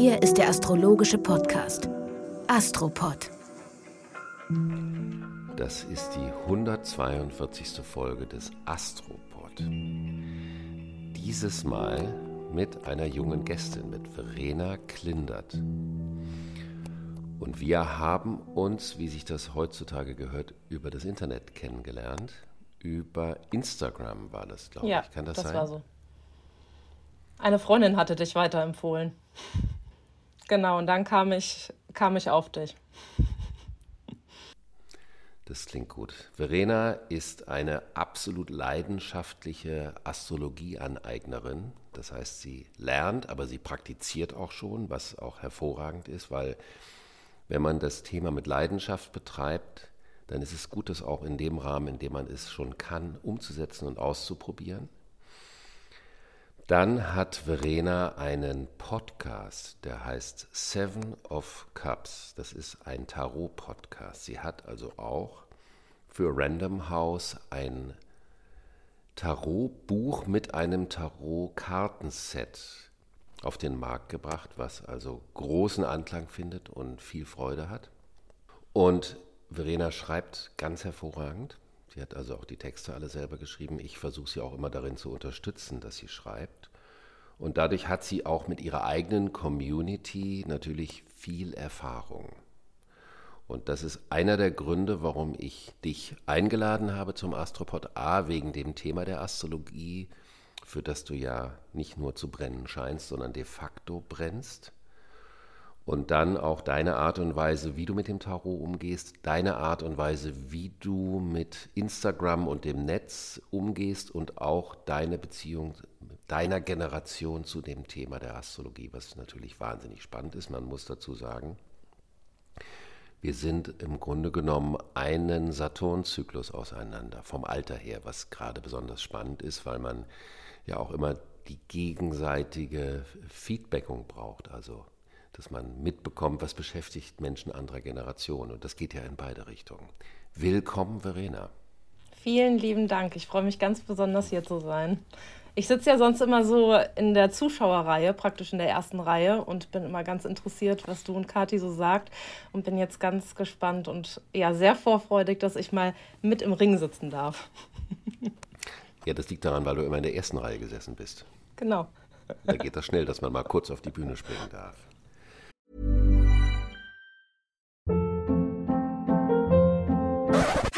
Hier ist der astrologische Podcast Astropod. Das ist die 142. Folge des Astropod. Dieses Mal mit einer jungen Gästin, mit Verena Klindert. Und wir haben uns, wie sich das heutzutage gehört, über das Internet kennengelernt. Über Instagram war das, glaube ja, ich. Kann das, das sein? war so. Eine Freundin hatte dich weiterempfohlen. Genau, und dann kam ich, kam ich auf dich. Das klingt gut. Verena ist eine absolut leidenschaftliche Astrologieaneignerin. Das heißt, sie lernt, aber sie praktiziert auch schon, was auch hervorragend ist, weil wenn man das Thema mit Leidenschaft betreibt, dann ist es gut, das auch in dem Rahmen, in dem man es schon kann, umzusetzen und auszuprobieren. Dann hat Verena einen Podcast, der heißt Seven of Cups. Das ist ein Tarot-Podcast. Sie hat also auch für Random House ein Tarot-Buch mit einem Tarot-Kartenset auf den Markt gebracht, was also großen Anklang findet und viel Freude hat. Und Verena schreibt ganz hervorragend. Sie hat also auch die Texte alle selber geschrieben. Ich versuche sie auch immer darin zu unterstützen, dass sie schreibt. Und dadurch hat sie auch mit ihrer eigenen Community natürlich viel Erfahrung. Und das ist einer der Gründe, warum ich dich eingeladen habe zum Astropod. A, wegen dem Thema der Astrologie, für das du ja nicht nur zu brennen scheinst, sondern de facto brennst und dann auch deine Art und Weise, wie du mit dem Tarot umgehst, deine Art und Weise, wie du mit Instagram und dem Netz umgehst und auch deine Beziehung deiner Generation zu dem Thema der Astrologie, was natürlich wahnsinnig spannend ist. Man muss dazu sagen, wir sind im Grunde genommen einen Saturnzyklus auseinander, vom Alter her, was gerade besonders spannend ist, weil man ja auch immer die gegenseitige Feedbackung braucht. Also dass man mitbekommt, was beschäftigt Menschen anderer Generationen. Und das geht ja in beide Richtungen. Willkommen, Verena. Vielen lieben Dank. Ich freue mich ganz besonders, hier zu sein. Ich sitze ja sonst immer so in der Zuschauerreihe, praktisch in der ersten Reihe und bin immer ganz interessiert, was du und Kathi so sagt und bin jetzt ganz gespannt und ja, sehr vorfreudig, dass ich mal mit im Ring sitzen darf. Ja, das liegt daran, weil du immer in der ersten Reihe gesessen bist. Genau. Da geht das schnell, dass man mal kurz auf die Bühne springen darf.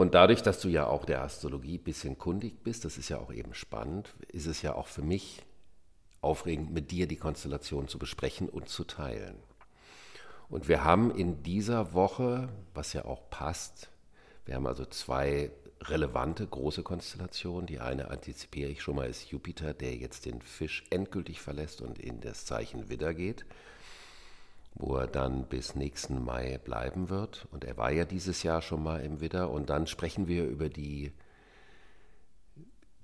Und dadurch, dass du ja auch der Astrologie ein bisschen kundig bist, das ist ja auch eben spannend, ist es ja auch für mich aufregend, mit dir die Konstellation zu besprechen und zu teilen. Und wir haben in dieser Woche, was ja auch passt, wir haben also zwei relevante große Konstellationen. Die eine antizipiere ich schon mal, ist Jupiter, der jetzt den Fisch endgültig verlässt und in das Zeichen Widder geht wo er dann bis nächsten Mai bleiben wird. Und er war ja dieses Jahr schon mal im Widder. Und dann sprechen wir über die,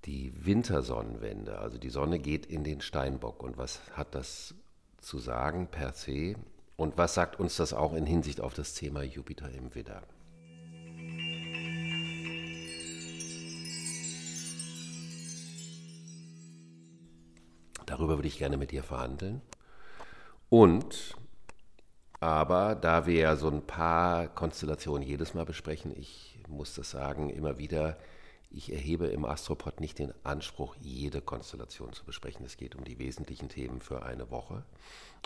die Wintersonnenwende. Also die Sonne geht in den Steinbock. Und was hat das zu sagen per se? Und was sagt uns das auch in Hinsicht auf das Thema Jupiter im Widder? Darüber würde ich gerne mit dir verhandeln. Und aber da wir ja so ein paar Konstellationen jedes Mal besprechen, ich muss das sagen, immer wieder, ich erhebe im Astropod nicht den Anspruch, jede Konstellation zu besprechen. Es geht um die wesentlichen Themen für eine Woche.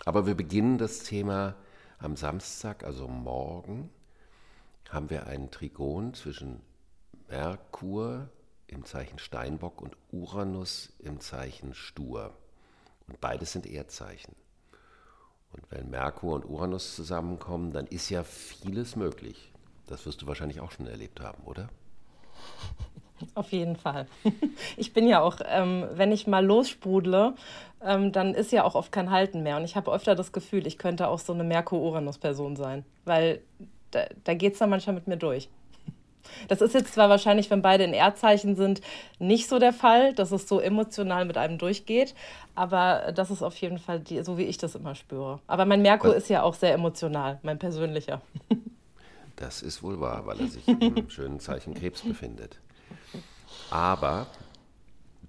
Aber wir beginnen das Thema am Samstag, also morgen, haben wir einen Trigon zwischen Merkur im Zeichen Steinbock und Uranus im Zeichen Stur. Und beides sind Erdzeichen. Und wenn Merkur und Uranus zusammenkommen, dann ist ja vieles möglich. Das wirst du wahrscheinlich auch schon erlebt haben, oder? Auf jeden Fall. Ich bin ja auch, ähm, wenn ich mal lossprudle, ähm, dann ist ja auch oft kein Halten mehr. Und ich habe öfter das Gefühl, ich könnte auch so eine Merkur-Uranus-Person sein, weil da, da geht es dann manchmal mit mir durch. Das ist jetzt zwar wahrscheinlich, wenn beide in Erdzeichen sind, nicht so der Fall, dass es so emotional mit einem durchgeht, aber das ist auf jeden Fall die, so, wie ich das immer spüre. Aber mein Merkur ist ja auch sehr emotional, mein persönlicher. Das ist wohl wahr, weil er sich im schönen Zeichen Krebs befindet. Aber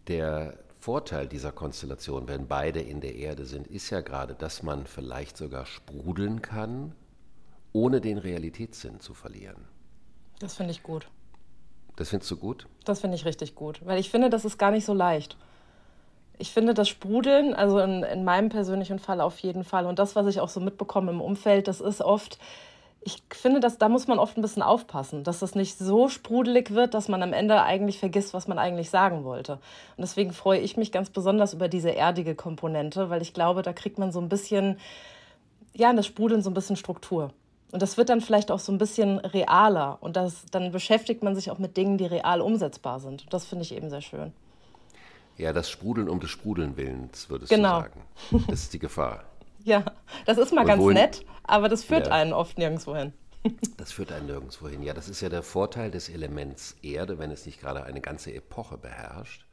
der Vorteil dieser Konstellation, wenn beide in der Erde sind, ist ja gerade, dass man vielleicht sogar sprudeln kann, ohne den Realitätssinn zu verlieren. Das finde ich gut. Das findest du gut? Das finde ich richtig gut, weil ich finde, das ist gar nicht so leicht. Ich finde das Sprudeln, also in, in meinem persönlichen Fall auf jeden Fall, und das, was ich auch so mitbekomme im Umfeld, das ist oft, ich finde, dass, da muss man oft ein bisschen aufpassen, dass das nicht so sprudelig wird, dass man am Ende eigentlich vergisst, was man eigentlich sagen wollte. Und deswegen freue ich mich ganz besonders über diese erdige Komponente, weil ich glaube, da kriegt man so ein bisschen, ja, in das Sprudeln so ein bisschen Struktur. Und das wird dann vielleicht auch so ein bisschen realer. Und das, dann beschäftigt man sich auch mit Dingen, die real umsetzbar sind. Das finde ich eben sehr schön. Ja, das Sprudeln um des Sprudeln Willens, würdest genau. du sagen. Das ist die Gefahr. ja, das ist mal Und ganz nett, aber das führt ja. einen oft nirgendwo hin. das führt einen nirgendwo hin. Ja, das ist ja der Vorteil des Elements Erde, wenn es nicht gerade eine ganze Epoche beherrscht,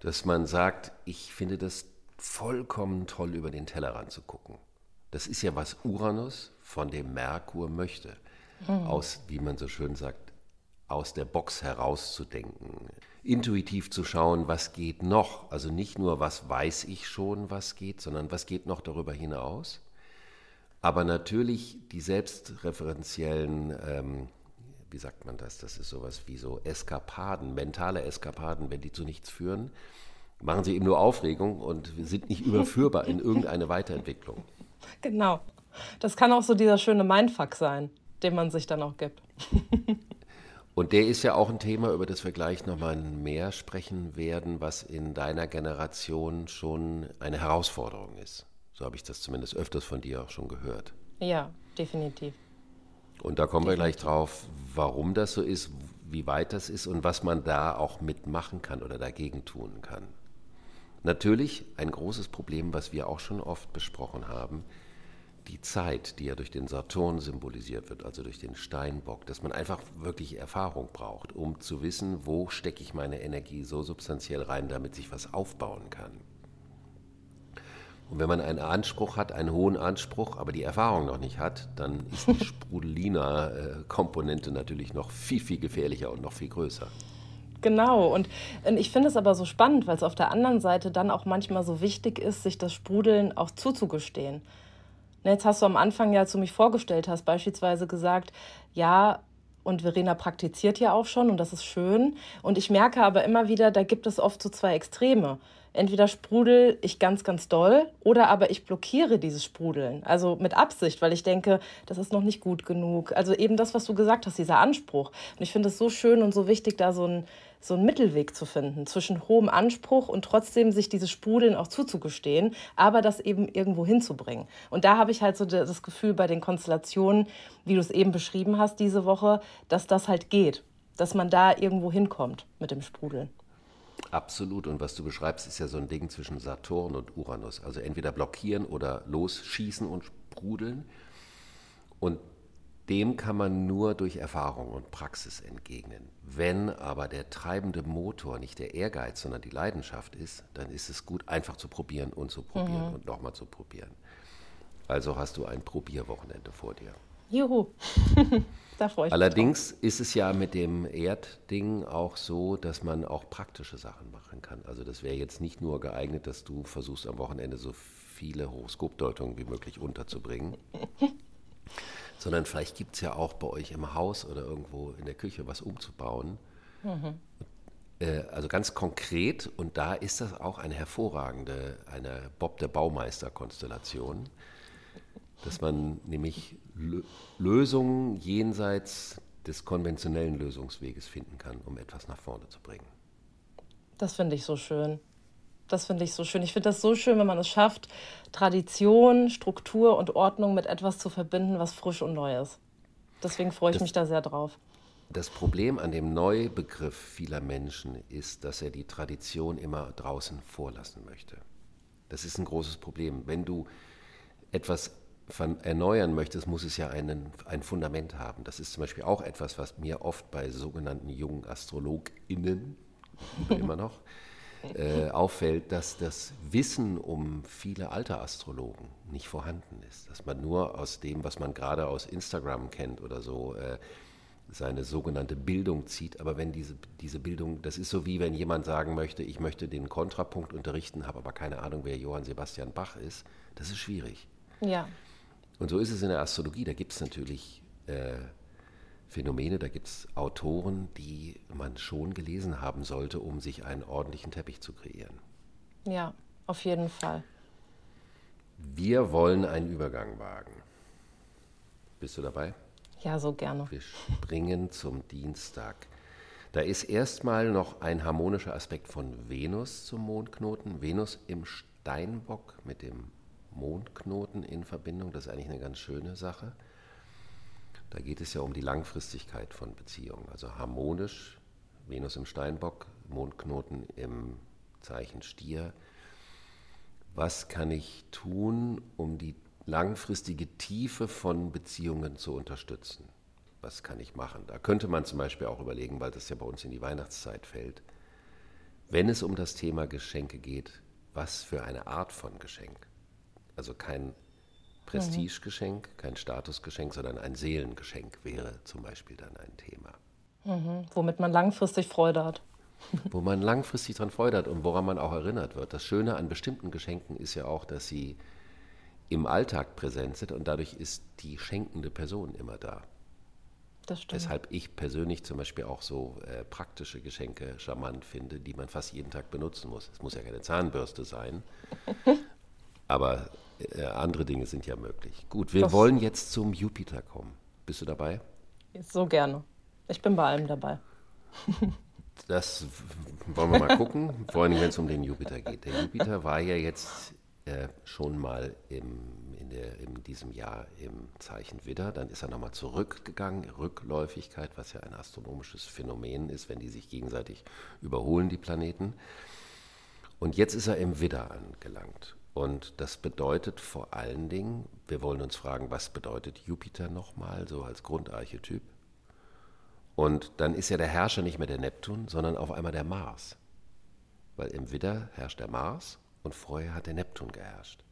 dass man sagt, ich finde das vollkommen toll, über den Tellerrand zu gucken. Das ist ja, was Uranus von dem Merkur möchte. Mhm. Aus, wie man so schön sagt, aus der Box herauszudenken. Intuitiv zu schauen, was geht noch. Also nicht nur, was weiß ich schon, was geht, sondern was geht noch darüber hinaus. Aber natürlich die selbstreferenziellen, ähm, wie sagt man das? Das ist sowas wie so Eskapaden, mentale Eskapaden, wenn die zu nichts führen, machen sie eben nur Aufregung und sind nicht überführbar in irgendeine Weiterentwicklung. Genau. Das kann auch so dieser schöne Mindfuck sein, den man sich dann auch gibt. Und der ist ja auch ein Thema, über das wir gleich nochmal mehr sprechen werden, was in deiner Generation schon eine Herausforderung ist. So habe ich das zumindest öfters von dir auch schon gehört. Ja, definitiv. Und da kommen definitiv. wir gleich drauf, warum das so ist, wie weit das ist und was man da auch mitmachen kann oder dagegen tun kann. Natürlich ein großes Problem, was wir auch schon oft besprochen haben, die Zeit, die ja durch den Saturn symbolisiert wird, also durch den Steinbock, dass man einfach wirklich Erfahrung braucht, um zu wissen, wo stecke ich meine Energie so substanziell rein, damit sich was aufbauen kann. Und wenn man einen Anspruch hat, einen hohen Anspruch, aber die Erfahrung noch nicht hat, dann ist die Sprudelina-Komponente natürlich noch viel, viel gefährlicher und noch viel größer. Genau, und ich finde es aber so spannend, weil es auf der anderen Seite dann auch manchmal so wichtig ist, sich das Sprudeln auch zuzugestehen. Jetzt hast du am Anfang ja, als du mich vorgestellt hast, beispielsweise gesagt, ja, und Verena praktiziert ja auch schon und das ist schön. Und ich merke aber immer wieder, da gibt es oft so zwei Extreme. Entweder sprudel ich ganz, ganz doll oder aber ich blockiere dieses Sprudeln. Also mit Absicht, weil ich denke, das ist noch nicht gut genug. Also eben das, was du gesagt hast, dieser Anspruch. Und ich finde es so schön und so wichtig, da so ein so einen Mittelweg zu finden zwischen hohem Anspruch und trotzdem sich dieses Sprudeln auch zuzugestehen, aber das eben irgendwo hinzubringen. Und da habe ich halt so das Gefühl bei den Konstellationen, wie du es eben beschrieben hast diese Woche, dass das halt geht, dass man da irgendwo hinkommt mit dem Sprudeln. Absolut. Und was du beschreibst, ist ja so ein Ding zwischen Saturn und Uranus. Also entweder blockieren oder losschießen und sprudeln. Und dem kann man nur durch Erfahrung und Praxis entgegnen. Wenn aber der treibende Motor nicht der Ehrgeiz, sondern die Leidenschaft ist, dann ist es gut, einfach zu probieren und zu probieren mhm. und nochmal zu probieren. Also hast du ein Probierwochenende vor dir. Juhu, da freue ich Allerdings mich ist es ja mit dem Erdding auch so, dass man auch praktische Sachen machen kann. Also das wäre jetzt nicht nur geeignet, dass du versuchst am Wochenende so viele Horoskopdeutungen wie möglich unterzubringen. sondern vielleicht gibt es ja auch bei euch im Haus oder irgendwo in der Küche was umzubauen. Mhm. Äh, also ganz konkret, und da ist das auch eine hervorragende, eine Bob der Baumeister-Konstellation, dass man nämlich Lösungen jenseits des konventionellen Lösungsweges finden kann, um etwas nach vorne zu bringen. Das finde ich so schön. Das finde ich so schön. Ich finde das so schön, wenn man es schafft, Tradition, Struktur und Ordnung mit etwas zu verbinden, was frisch und neu ist. Deswegen freue ich das, mich da sehr drauf. das Problem an dem Neubegriff vieler Menschen ist, dass er die Tradition immer draußen vorlassen möchte. Das ist ein großes Problem. Wenn du etwas erneuern möchtest, muss es ja einen, ein Fundament haben. Das ist zum Beispiel auch etwas, was mir oft bei sogenannten jungen AstrologInnen, immer noch, äh, auffällt, dass das Wissen um viele alte Astrologen nicht vorhanden ist. Dass man nur aus dem, was man gerade aus Instagram kennt oder so, äh, seine sogenannte Bildung zieht. Aber wenn diese, diese Bildung, das ist so wie wenn jemand sagen möchte, ich möchte den Kontrapunkt unterrichten, habe aber keine Ahnung, wer Johann Sebastian Bach ist, das ist schwierig. Ja. Und so ist es in der Astrologie. Da gibt es natürlich äh, Phänomene, da gibt es Autoren, die man schon gelesen haben sollte, um sich einen ordentlichen Teppich zu kreieren. Ja, auf jeden Fall. Wir wollen einen Übergang wagen. Bist du dabei? Ja, so gerne. Wir springen zum Dienstag. Da ist erstmal noch ein harmonischer Aspekt von Venus zum Mondknoten. Venus im Steinbock mit dem Mondknoten in Verbindung. Das ist eigentlich eine ganz schöne Sache. Da geht es ja um die Langfristigkeit von Beziehungen. Also harmonisch, Venus im Steinbock, Mondknoten im Zeichen Stier. Was kann ich tun, um die langfristige Tiefe von Beziehungen zu unterstützen? Was kann ich machen? Da könnte man zum Beispiel auch überlegen, weil das ja bei uns in die Weihnachtszeit fällt, wenn es um das Thema Geschenke geht, was für eine Art von Geschenk? Also kein Prestigegeschenk, kein Statusgeschenk, sondern ein Seelengeschenk wäre zum Beispiel dann ein Thema. Mhm. Womit man langfristig Freude hat. Wo man langfristig daran Freude hat und woran man auch erinnert wird. Das Schöne an bestimmten Geschenken ist ja auch, dass sie im Alltag präsent sind und dadurch ist die schenkende Person immer da. Das stimmt. Weshalb ich persönlich zum Beispiel auch so äh, praktische Geschenke charmant finde, die man fast jeden Tag benutzen muss. Es muss ja keine Zahnbürste sein, aber äh, andere Dinge sind ja möglich. Gut, wir das wollen jetzt zum Jupiter kommen. Bist du dabei? So gerne. Ich bin bei allem dabei. das wollen wir mal gucken, vor allem wenn es um den Jupiter geht. Der Jupiter war ja jetzt äh, schon mal im, in, der, in, diesem Jahr im Zeichen Widder, dann ist er nochmal zurückgegangen, Rückläufigkeit, was ja ein astronomisches Phänomen ist, wenn die sich gegenseitig überholen, die Planeten. Und jetzt ist er im Widder angelangt. Und das bedeutet vor allen Dingen, wir wollen uns fragen, was bedeutet Jupiter nochmal, so als Grundarchetyp? Und dann ist ja der Herrscher nicht mehr der Neptun, sondern auf einmal der Mars. Weil im Widder herrscht der Mars und vorher hat der Neptun geherrscht.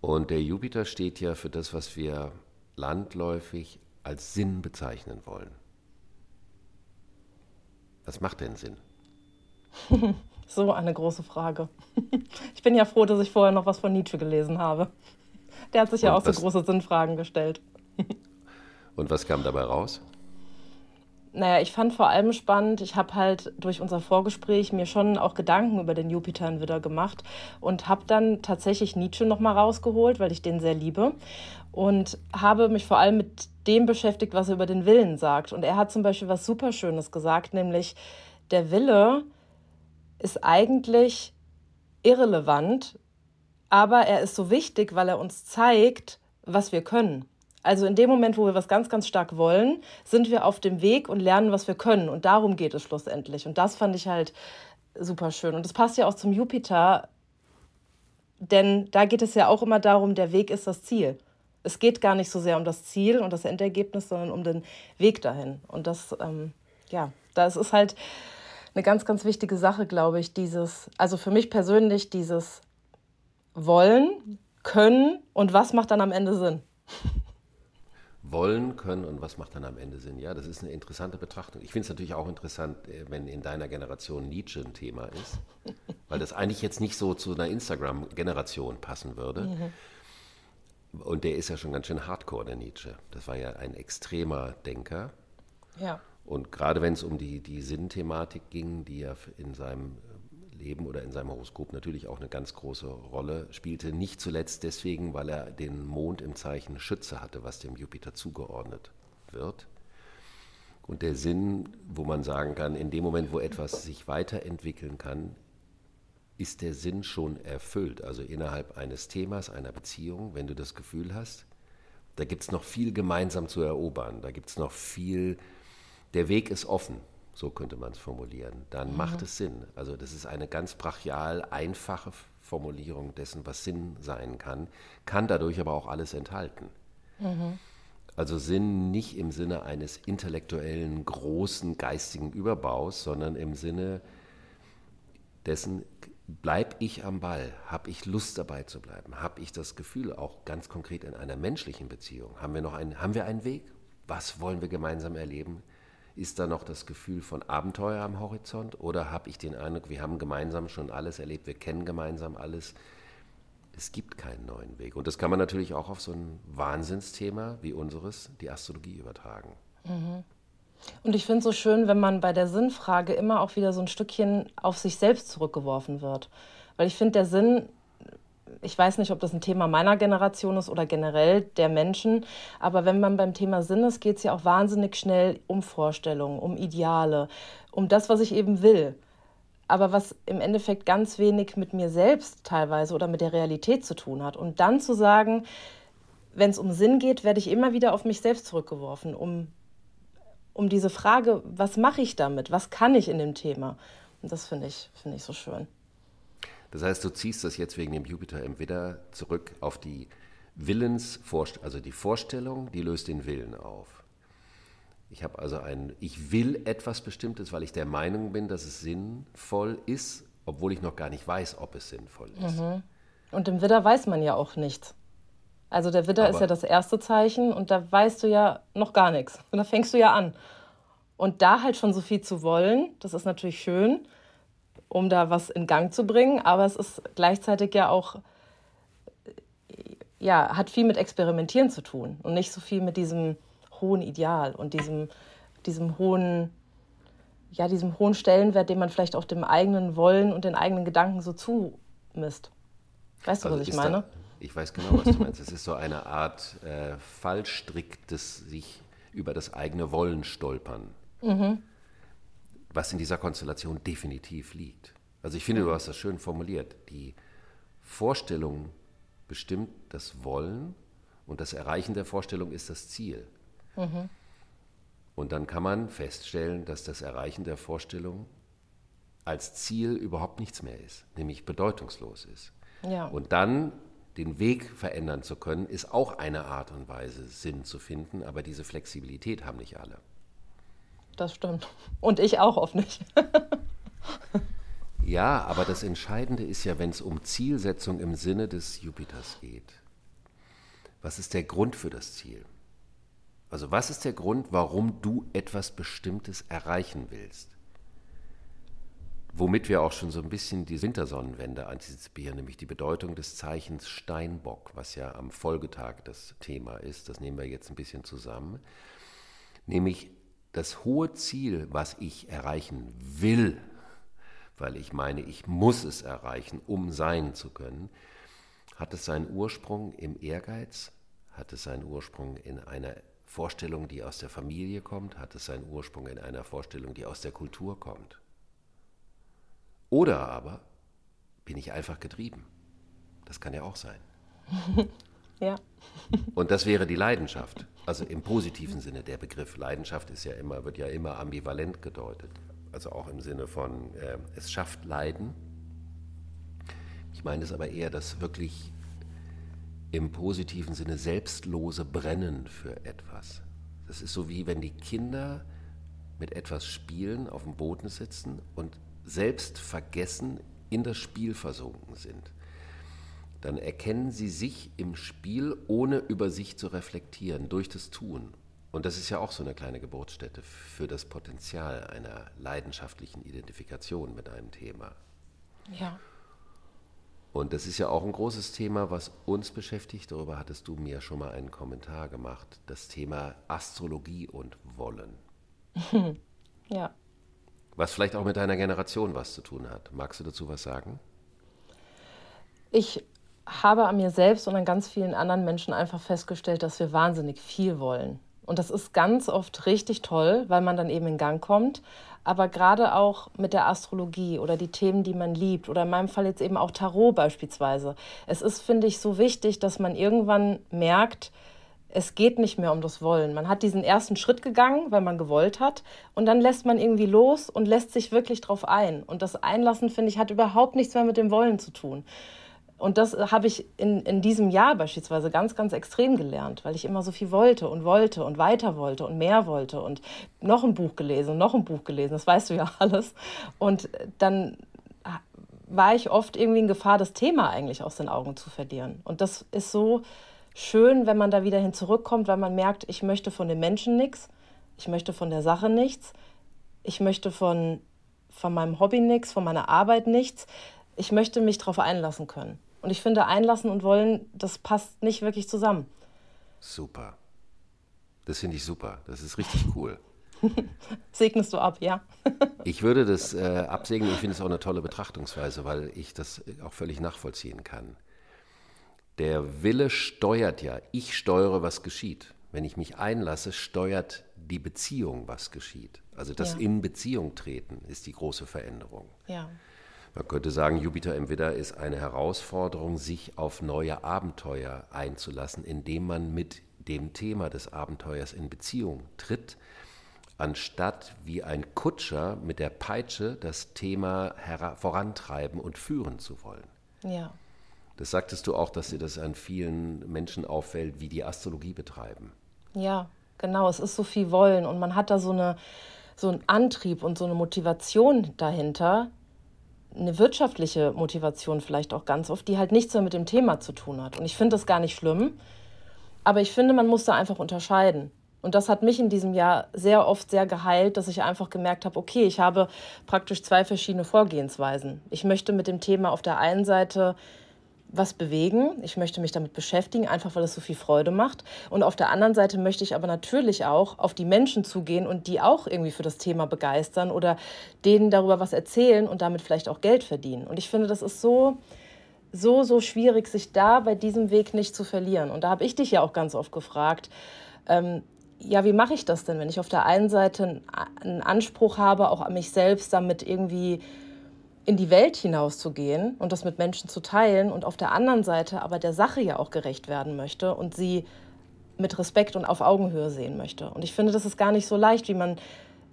Und der Jupiter steht ja für das, was wir landläufig als Sinn bezeichnen wollen. Was macht denn Sinn? So eine große Frage. Ich bin ja froh, dass ich vorher noch was von Nietzsche gelesen habe. Der hat sich ja auch so große Sinnfragen gestellt. Und was kam dabei raus? Naja, ich fand vor allem spannend, ich habe halt durch unser Vorgespräch mir schon auch Gedanken über den Jupiter wieder gemacht und habe dann tatsächlich Nietzsche nochmal rausgeholt, weil ich den sehr liebe und habe mich vor allem mit dem beschäftigt, was er über den Willen sagt. Und er hat zum Beispiel was super Schönes gesagt, nämlich der Wille ist eigentlich irrelevant, aber er ist so wichtig, weil er uns zeigt, was wir können. Also in dem Moment, wo wir was ganz, ganz stark wollen, sind wir auf dem Weg und lernen, was wir können. Und darum geht es schlussendlich. Und das fand ich halt super schön. Und das passt ja auch zum Jupiter, denn da geht es ja auch immer darum, der Weg ist das Ziel. Es geht gar nicht so sehr um das Ziel und das Endergebnis, sondern um den Weg dahin. Und das, ähm, ja, das ist halt eine ganz, ganz wichtige Sache, glaube ich, dieses, also für mich persönlich, dieses Wollen, Können und was macht dann am Ende Sinn? Wollen, können und was macht dann am Ende Sinn? Ja, das ist eine interessante Betrachtung. Ich finde es natürlich auch interessant, äh, wenn in deiner Generation Nietzsche ein Thema ist, weil das eigentlich jetzt nicht so zu einer Instagram-Generation passen würde. Mhm. Und der ist ja schon ganz schön hardcore, der Nietzsche. Das war ja ein extremer Denker. Ja. Und gerade wenn es um die, die Sinnthematik ging, die ja in seinem Leben oder in seinem Horoskop natürlich auch eine ganz große Rolle spielte, nicht zuletzt deswegen, weil er den Mond im Zeichen Schütze hatte, was dem Jupiter zugeordnet wird. Und der Sinn, wo man sagen kann, in dem Moment, wo etwas sich weiterentwickeln kann, ist der Sinn schon erfüllt. Also innerhalb eines Themas, einer Beziehung, wenn du das Gefühl hast, Da gibt es noch viel gemeinsam zu erobern. Da gibt es noch viel, der Weg ist offen, so könnte man es formulieren. Dann mhm. macht es Sinn. Also das ist eine ganz brachial einfache Formulierung dessen, was Sinn sein kann, kann dadurch aber auch alles enthalten. Mhm. Also Sinn nicht im Sinne eines intellektuellen, großen geistigen Überbaus, sondern im Sinne dessen, bleibe ich am Ball? Habe ich Lust dabei zu bleiben? Habe ich das Gefühl, auch ganz konkret in einer menschlichen Beziehung? Haben wir noch einen, haben wir einen Weg? Was wollen wir gemeinsam erleben? Ist da noch das Gefühl von Abenteuer am Horizont? Oder habe ich den Eindruck, wir haben gemeinsam schon alles erlebt, wir kennen gemeinsam alles? Es gibt keinen neuen Weg. Und das kann man natürlich auch auf so ein Wahnsinnsthema wie unseres, die Astrologie, übertragen. Mhm. Und ich finde es so schön, wenn man bei der Sinnfrage immer auch wieder so ein Stückchen auf sich selbst zurückgeworfen wird. Weil ich finde, der Sinn, ich weiß nicht, ob das ein Thema meiner Generation ist oder generell der Menschen, aber wenn man beim Thema Sinn ist, geht es ja auch wahnsinnig schnell um Vorstellungen, um Ideale, um das, was ich eben will. Aber was im Endeffekt ganz wenig mit mir selbst teilweise oder mit der Realität zu tun hat. Und dann zu sagen, wenn es um Sinn geht, werde ich immer wieder auf mich selbst zurückgeworfen, um um diese Frage, was mache ich damit, was kann ich in dem Thema. Und das finde ich, find ich so schön. Das heißt, du ziehst das jetzt wegen dem Jupiter im Widder zurück auf die Willensvorstellung, also die Vorstellung, die löst den Willen auf. Ich habe also ein, ich will etwas Bestimmtes, weil ich der Meinung bin, dass es sinnvoll ist, obwohl ich noch gar nicht weiß, ob es sinnvoll ist. Mhm. Und im Widder weiß man ja auch nichts. Also der Widder Aber ist ja das erste Zeichen und da weißt du ja noch gar nichts. Und da fängst du ja an. Und da halt schon so viel zu wollen, das ist natürlich schön, um da was in Gang zu bringen. Aber es ist gleichzeitig ja auch, ja, hat viel mit Experimentieren zu tun und nicht so viel mit diesem hohen Ideal und diesem, diesem hohen, ja, diesem hohen Stellenwert, den man vielleicht auch dem eigenen Wollen und den eigenen Gedanken so zumisst. Weißt du, also was ich meine? Da, ich weiß genau, was du meinst. Es ist so eine Art äh, Fallstrick des sich über das eigene Wollen stolpern, mhm. Was in dieser Konstellation definitiv liegt. Also ich finde, du hast das schön formuliert. Die Vorstellung bestimmt das Wollen und das Erreichen der Vorstellung ist das Ziel. Mhm. Und dann kann man feststellen, dass das Erreichen der Vorstellung als Ziel überhaupt nichts mehr ist, nämlich bedeutungslos ist. Ja. Und dann den Weg verändern zu können, ist auch eine Art und Weise, Sinn zu finden, aber diese Flexibilität haben nicht alle. Das stimmt. Und ich auch oft nicht. ja, aber das Entscheidende ist ja, wenn es um Zielsetzung im Sinne des Jupiters geht. Was ist der Grund für das Ziel? Also was ist der Grund, warum du etwas Bestimmtes erreichen willst? Womit wir auch schon so ein bisschen die Wintersonnenwende antizipieren, nämlich die Bedeutung des Zeichens Steinbock, was ja am Folgetag das Thema ist. Das nehmen wir jetzt ein bisschen zusammen. Nämlich das hohe Ziel, was ich erreichen will, weil ich meine, ich muss es erreichen, um sein zu können, hat es seinen Ursprung im Ehrgeiz, hat es seinen Ursprung in einer Vorstellung, die aus der Familie kommt, hat es seinen Ursprung in einer Vorstellung, die aus der Kultur kommt. Oder aber bin ich einfach getrieben. Das kann ja auch sein. ja. Und das wäre die Leidenschaft. Also im positiven Sinne. Der Begriff Leidenschaft ist ja immer, wird ja immer ambivalent gedeutet. Also auch im Sinne von, äh, es schafft Leiden. Ich meine es aber eher das wirklich im positiven Sinne selbstlose Brennen für etwas. Das ist so wie wenn die Kinder mit etwas spielen, auf dem Boden sitzen und selbst vergessen in das Spiel versunken sind, dann erkennen sie sich im Spiel, ohne über sich zu reflektieren, durch das Tun. Und das ist ja auch so eine kleine Geburtsstätte für das Potenzial einer leidenschaftlichen Identifikation mit einem Thema. Ja. Und das ist ja auch ein großes Thema, was uns beschäftigt. Darüber hattest du mir schon mal einen Kommentar gemacht. Das Thema Astrologie und Wollen. ja. Was vielleicht auch mit deiner Generation was zu tun hat. Magst du dazu was sagen? Ich habe an mir selbst und an ganz vielen anderen Menschen einfach festgestellt, dass wir wahnsinnig viel wollen. Und das ist ganz oft richtig toll, weil man dann eben in Gang kommt. Aber gerade auch mit der Astrologie oder die Themen, die man liebt, oder in meinem Fall jetzt eben auch Tarot beispielsweise. Es ist, finde ich, so wichtig, dass man irgendwann merkt, es geht nicht mehr um das Wollen. Man hat diesen ersten Schritt gegangen, weil man gewollt hat. Und dann lässt man irgendwie los und lässt sich wirklich drauf ein. Und das Einlassen, finde ich, hat überhaupt nichts mehr mit dem Wollen zu tun. Und das habe ich in, in diesem Jahr beispielsweise ganz, ganz extrem gelernt, weil ich immer so viel wollte und wollte und weiter wollte und mehr wollte und noch ein Buch gelesen und noch ein Buch gelesen, das weißt du ja alles. Und dann war ich oft irgendwie in Gefahr, das Thema eigentlich aus den Augen zu verlieren. Und das ist so schön, wenn man da wieder hin zurückkommt, weil man merkt, ich möchte von den Menschen nichts, ich möchte von der Sache nichts, ich möchte von, von meinem Hobby nichts, von meiner Arbeit nichts. Ich möchte mich darauf einlassen können. Und ich finde, einlassen und wollen, das passt nicht wirklich zusammen. Super. Das finde ich super. Das ist richtig cool. Segnest du ab, ja. ich würde das äh, absegnen. Ich finde es auch eine tolle Betrachtungsweise, weil ich das auch völlig nachvollziehen kann. Der Wille steuert ja. Ich steuere, was geschieht. Wenn ich mich einlasse, steuert die Beziehung, was geschieht. Also das ja. in Beziehung treten ist die große Veränderung. Ja. Man könnte sagen, Jupiter im Widder ist eine Herausforderung, sich auf neue Abenteuer einzulassen, indem man mit dem Thema des Abenteuers in Beziehung tritt, anstatt wie ein Kutscher mit der Peitsche das Thema vorantreiben und führen zu wollen. Ja. Das sagtest du auch, dass dir das an vielen Menschen auffällt, wie die Astrologie betreiben. Ja, genau. Es ist so viel Wollen und man hat da so, eine, so einen Antrieb und so eine Motivation dahinter, eine wirtschaftliche Motivation vielleicht auch ganz oft, die halt nichts mehr mit dem Thema zu tun hat. Und ich finde das gar nicht schlimm, aber ich finde, man muss da einfach unterscheiden. Und das hat mich in diesem Jahr sehr oft sehr geheilt, dass ich einfach gemerkt habe, okay, ich habe praktisch zwei verschiedene Vorgehensweisen. Ich möchte mit dem Thema auf der einen Seite was bewegen. Ich möchte mich damit beschäftigen, einfach weil es so viel Freude macht. Und auf der anderen Seite möchte ich aber natürlich auch auf die Menschen zugehen und die auch irgendwie für das Thema begeistern oder denen darüber was erzählen und damit vielleicht auch Geld verdienen. Und ich finde, das ist so, so, so schwierig, sich da bei diesem Weg nicht zu verlieren. Und da habe ich dich ja auch ganz oft gefragt, ähm, ja, wie mache ich das denn, wenn ich auf der einen Seite einen Anspruch habe, auch an mich selbst damit irgendwie in die Welt hinauszugehen und das mit Menschen zu teilen und auf der anderen Seite aber der Sache ja auch gerecht werden möchte und sie mit Respekt und auf Augenhöhe sehen möchte. Und ich finde, das ist gar nicht so leicht, wie man,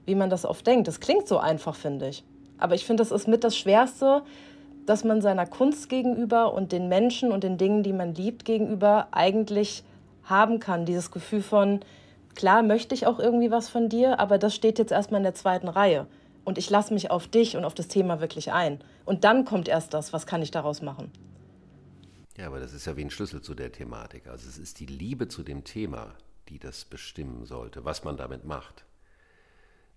wie man das oft denkt. Das klingt so einfach, finde ich. Aber ich finde, das ist mit das Schwerste, dass man seiner Kunst gegenüber und den Menschen und den Dingen, die man liebt, gegenüber eigentlich haben kann. Dieses Gefühl von, klar möchte ich auch irgendwie was von dir, aber das steht jetzt erstmal in der zweiten Reihe und ich lasse mich auf dich und auf das Thema wirklich ein. Und dann kommt erst das, was kann ich daraus machen. Ja, aber das ist ja wie ein Schlüssel zu der Thematik. Also es ist die Liebe zu dem Thema, die das bestimmen sollte, was man damit macht.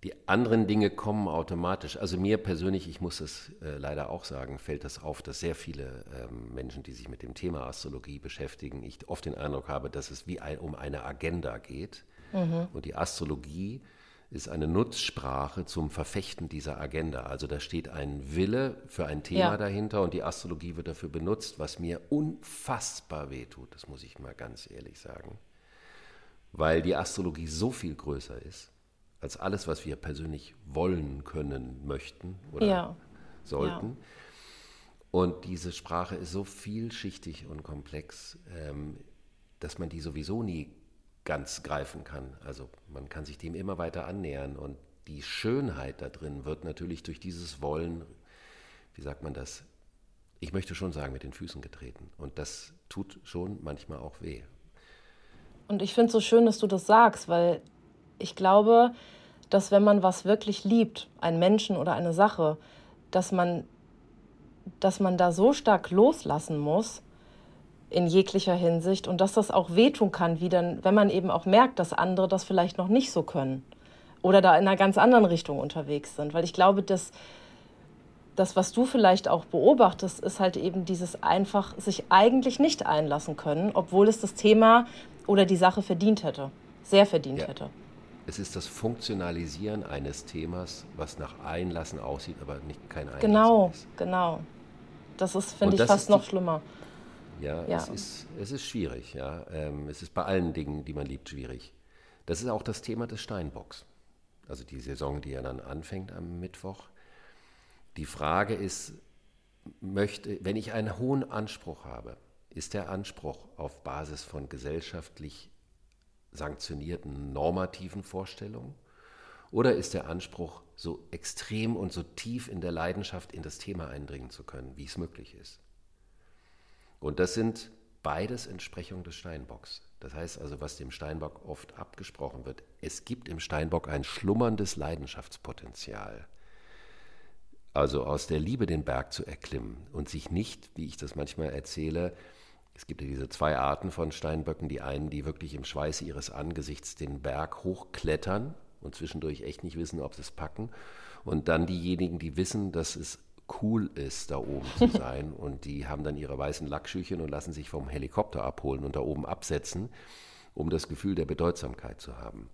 Die anderen Dinge kommen automatisch. Also mir persönlich, ich muss es äh, leider auch sagen, fällt das auf, dass sehr viele ähm, Menschen, die sich mit dem Thema Astrologie beschäftigen, ich oft den Eindruck habe, dass es wie ein, um eine Agenda geht. Mhm. Und die Astrologie ist eine Nutzsprache zum Verfechten dieser Agenda. Also da steht ein Wille für ein Thema ja. dahinter und die Astrologie wird dafür benutzt, was mir unfassbar wehtut, das muss ich mal ganz ehrlich sagen. Weil die Astrologie so viel größer ist als alles, was wir persönlich wollen, können, möchten oder ja. sollten. Ja. Und diese Sprache ist so vielschichtig und komplex, ähm, dass man die sowieso nie ganz greifen kann. Also man kann sich dem immer weiter annähern und die Schönheit da drin wird natürlich durch dieses Wollen, wie sagt man das, ich möchte schon sagen, mit den Füßen getreten. Und das tut schon manchmal auch weh. Und ich finde es so schön, dass du das sagst, weil ich glaube, dass wenn man was wirklich liebt, einen Menschen oder eine Sache, dass man, dass man da so stark loslassen muss, in jeglicher Hinsicht und dass das auch wehtun kann, wie dann, wenn man eben auch merkt, dass andere das vielleicht noch nicht so können oder da in einer ganz anderen Richtung unterwegs sind. Weil ich glaube, dass das, was du vielleicht auch beobachtest, ist halt eben dieses einfach sich eigentlich nicht einlassen können, obwohl es das Thema oder die Sache verdient hätte, sehr verdient ja. hätte. Es ist das Funktionalisieren eines Themas, was nach Einlassen aussieht, aber nicht kein Einlassen genau, ist. Genau, genau. Das ist, finde ich, fast noch schlimmer. Ja, ja. Es, ist, es ist schwierig. Ja. Ähm, es ist bei allen Dingen, die man liebt, schwierig. Das ist auch das Thema des Steinbocks. Also die Saison, die ja dann anfängt am Mittwoch. Die Frage ist, möchte, wenn ich einen hohen Anspruch habe, ist der Anspruch auf Basis von gesellschaftlich sanktionierten normativen Vorstellungen? Oder ist der Anspruch, so extrem und so tief in der Leidenschaft in das Thema eindringen zu können, wie es möglich ist? Und das sind beides Entsprechungen des Steinbocks. Das heißt also, was dem Steinbock oft abgesprochen wird, es gibt im Steinbock ein schlummerndes Leidenschaftspotenzial. Also aus der Liebe den Berg zu erklimmen und sich nicht, wie ich das manchmal erzähle, es gibt ja diese zwei Arten von Steinböcken, die einen, die wirklich im Schweiße ihres Angesichts den Berg hochklettern und zwischendurch echt nicht wissen, ob sie es packen. Und dann diejenigen, die wissen, dass es cool ist, da oben zu sein. Und die haben dann ihre weißen Lackschüchen und lassen sich vom Helikopter abholen und da oben absetzen, um das Gefühl der Bedeutsamkeit zu haben.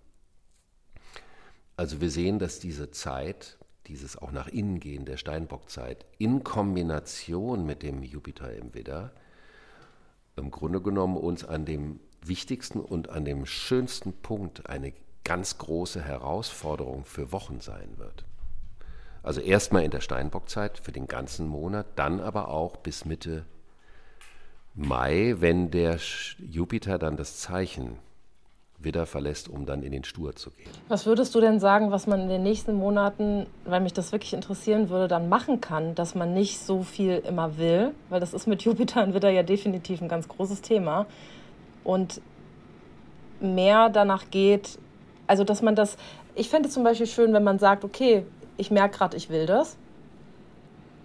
Also wir sehen, dass diese Zeit, dieses auch nach innen gehen der Steinbockzeit, in Kombination mit dem Jupiter im Widder, im Grunde genommen uns an dem wichtigsten und an dem schönsten Punkt eine ganz große Herausforderung für Wochen sein wird. Also erstmal in der Steinbockzeit für den ganzen Monat, dann aber auch bis Mitte Mai, wenn der Jupiter dann das Zeichen wieder verlässt, um dann in den Stur zu gehen. Was würdest du denn sagen, was man in den nächsten Monaten, weil mich das wirklich interessieren würde, dann machen kann, dass man nicht so viel immer will? Weil das ist mit Jupiter und Widder ja definitiv ein ganz großes Thema. Und mehr danach geht, also dass man das, ich fände es zum Beispiel schön, wenn man sagt, okay, ich merke gerade, ich will das.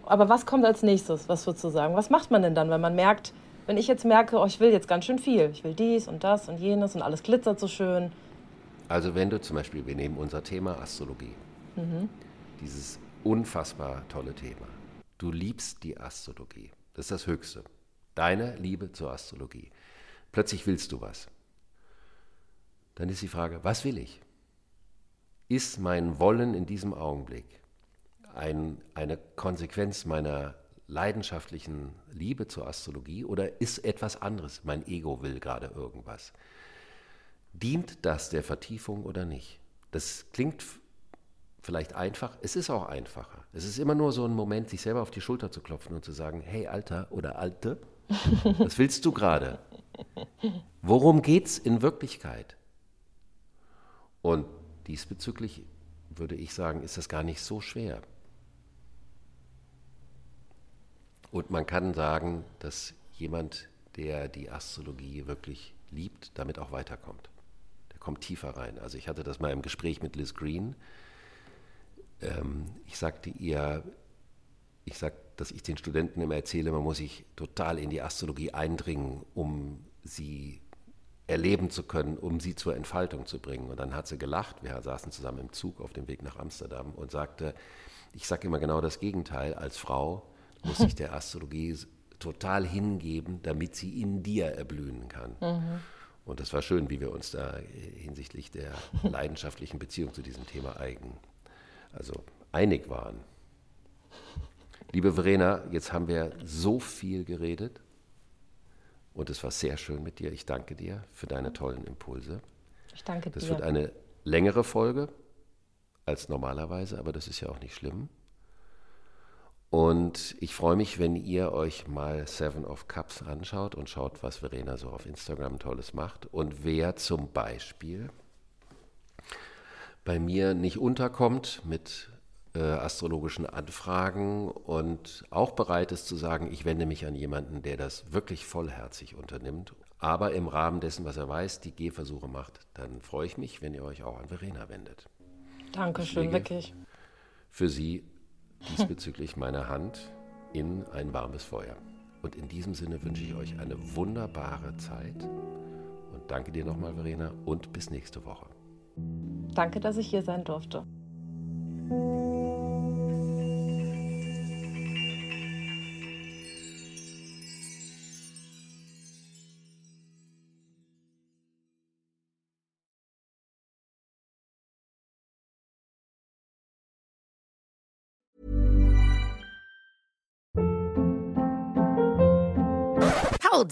Aber was kommt als nächstes? Was würdest du sagen? Was macht man denn dann, wenn man merkt, wenn ich jetzt merke, oh, ich will jetzt ganz schön viel, ich will dies und das und jenes und alles glitzert so schön. Also wenn du zum Beispiel, wir nehmen unser Thema Astrologie, mhm. dieses unfassbar tolle Thema. Du liebst die Astrologie. Das ist das Höchste. Deine Liebe zur Astrologie. Plötzlich willst du was. Dann ist die Frage, was will ich? Ist mein Wollen in diesem Augenblick ein, eine Konsequenz meiner leidenschaftlichen Liebe zur Astrologie oder ist etwas anderes? Mein Ego will gerade irgendwas. Dient das der Vertiefung oder nicht? Das klingt vielleicht einfach, es ist auch einfacher. Es ist immer nur so ein Moment, sich selber auf die Schulter zu klopfen und zu sagen, hey Alter oder Alte, was willst du gerade? Worum geht es in Wirklichkeit? Und Diesbezüglich würde ich sagen, ist das gar nicht so schwer. Und man kann sagen, dass jemand, der die Astrologie wirklich liebt, damit auch weiterkommt. Der kommt tiefer rein. Also ich hatte das mal im Gespräch mit Liz Green. Ähm, ich sagte ihr, ich sage, dass ich den Studenten immer erzähle, man muss sich total in die Astrologie eindringen, um sie erleben zu können, um sie zur Entfaltung zu bringen. Und dann hat sie gelacht, wir saßen zusammen im Zug auf dem Weg nach Amsterdam und sagte, ich sage immer genau das Gegenteil, als Frau muss sich der Astrologie total hingeben, damit sie in dir erblühen kann. Mhm. Und das war schön, wie wir uns da hinsichtlich der leidenschaftlichen Beziehung zu diesem Thema eigen, also einig waren. Liebe Verena, jetzt haben wir so viel geredet. Und es war sehr schön mit dir. Ich danke dir für deine tollen Impulse. Ich danke dir. Das wird eine längere Folge als normalerweise, aber das ist ja auch nicht schlimm. Und ich freue mich, wenn ihr euch mal Seven of Cups anschaut und schaut, was Verena so auf Instagram Tolles macht. Und wer zum Beispiel bei mir nicht unterkommt mit äh, astrologischen Anfragen und auch bereit ist zu sagen, ich wende mich an jemanden, der das wirklich vollherzig unternimmt, aber im Rahmen dessen, was er weiß, die Gehversuche macht, dann freue ich mich, wenn ihr euch auch an Verena wendet. Dankeschön, wirklich. Für Sie diesbezüglich meine Hand in ein warmes Feuer. Und in diesem Sinne wünsche ich euch eine wunderbare Zeit und danke dir nochmal, Verena, und bis nächste Woche. Danke, dass ich hier sein durfte.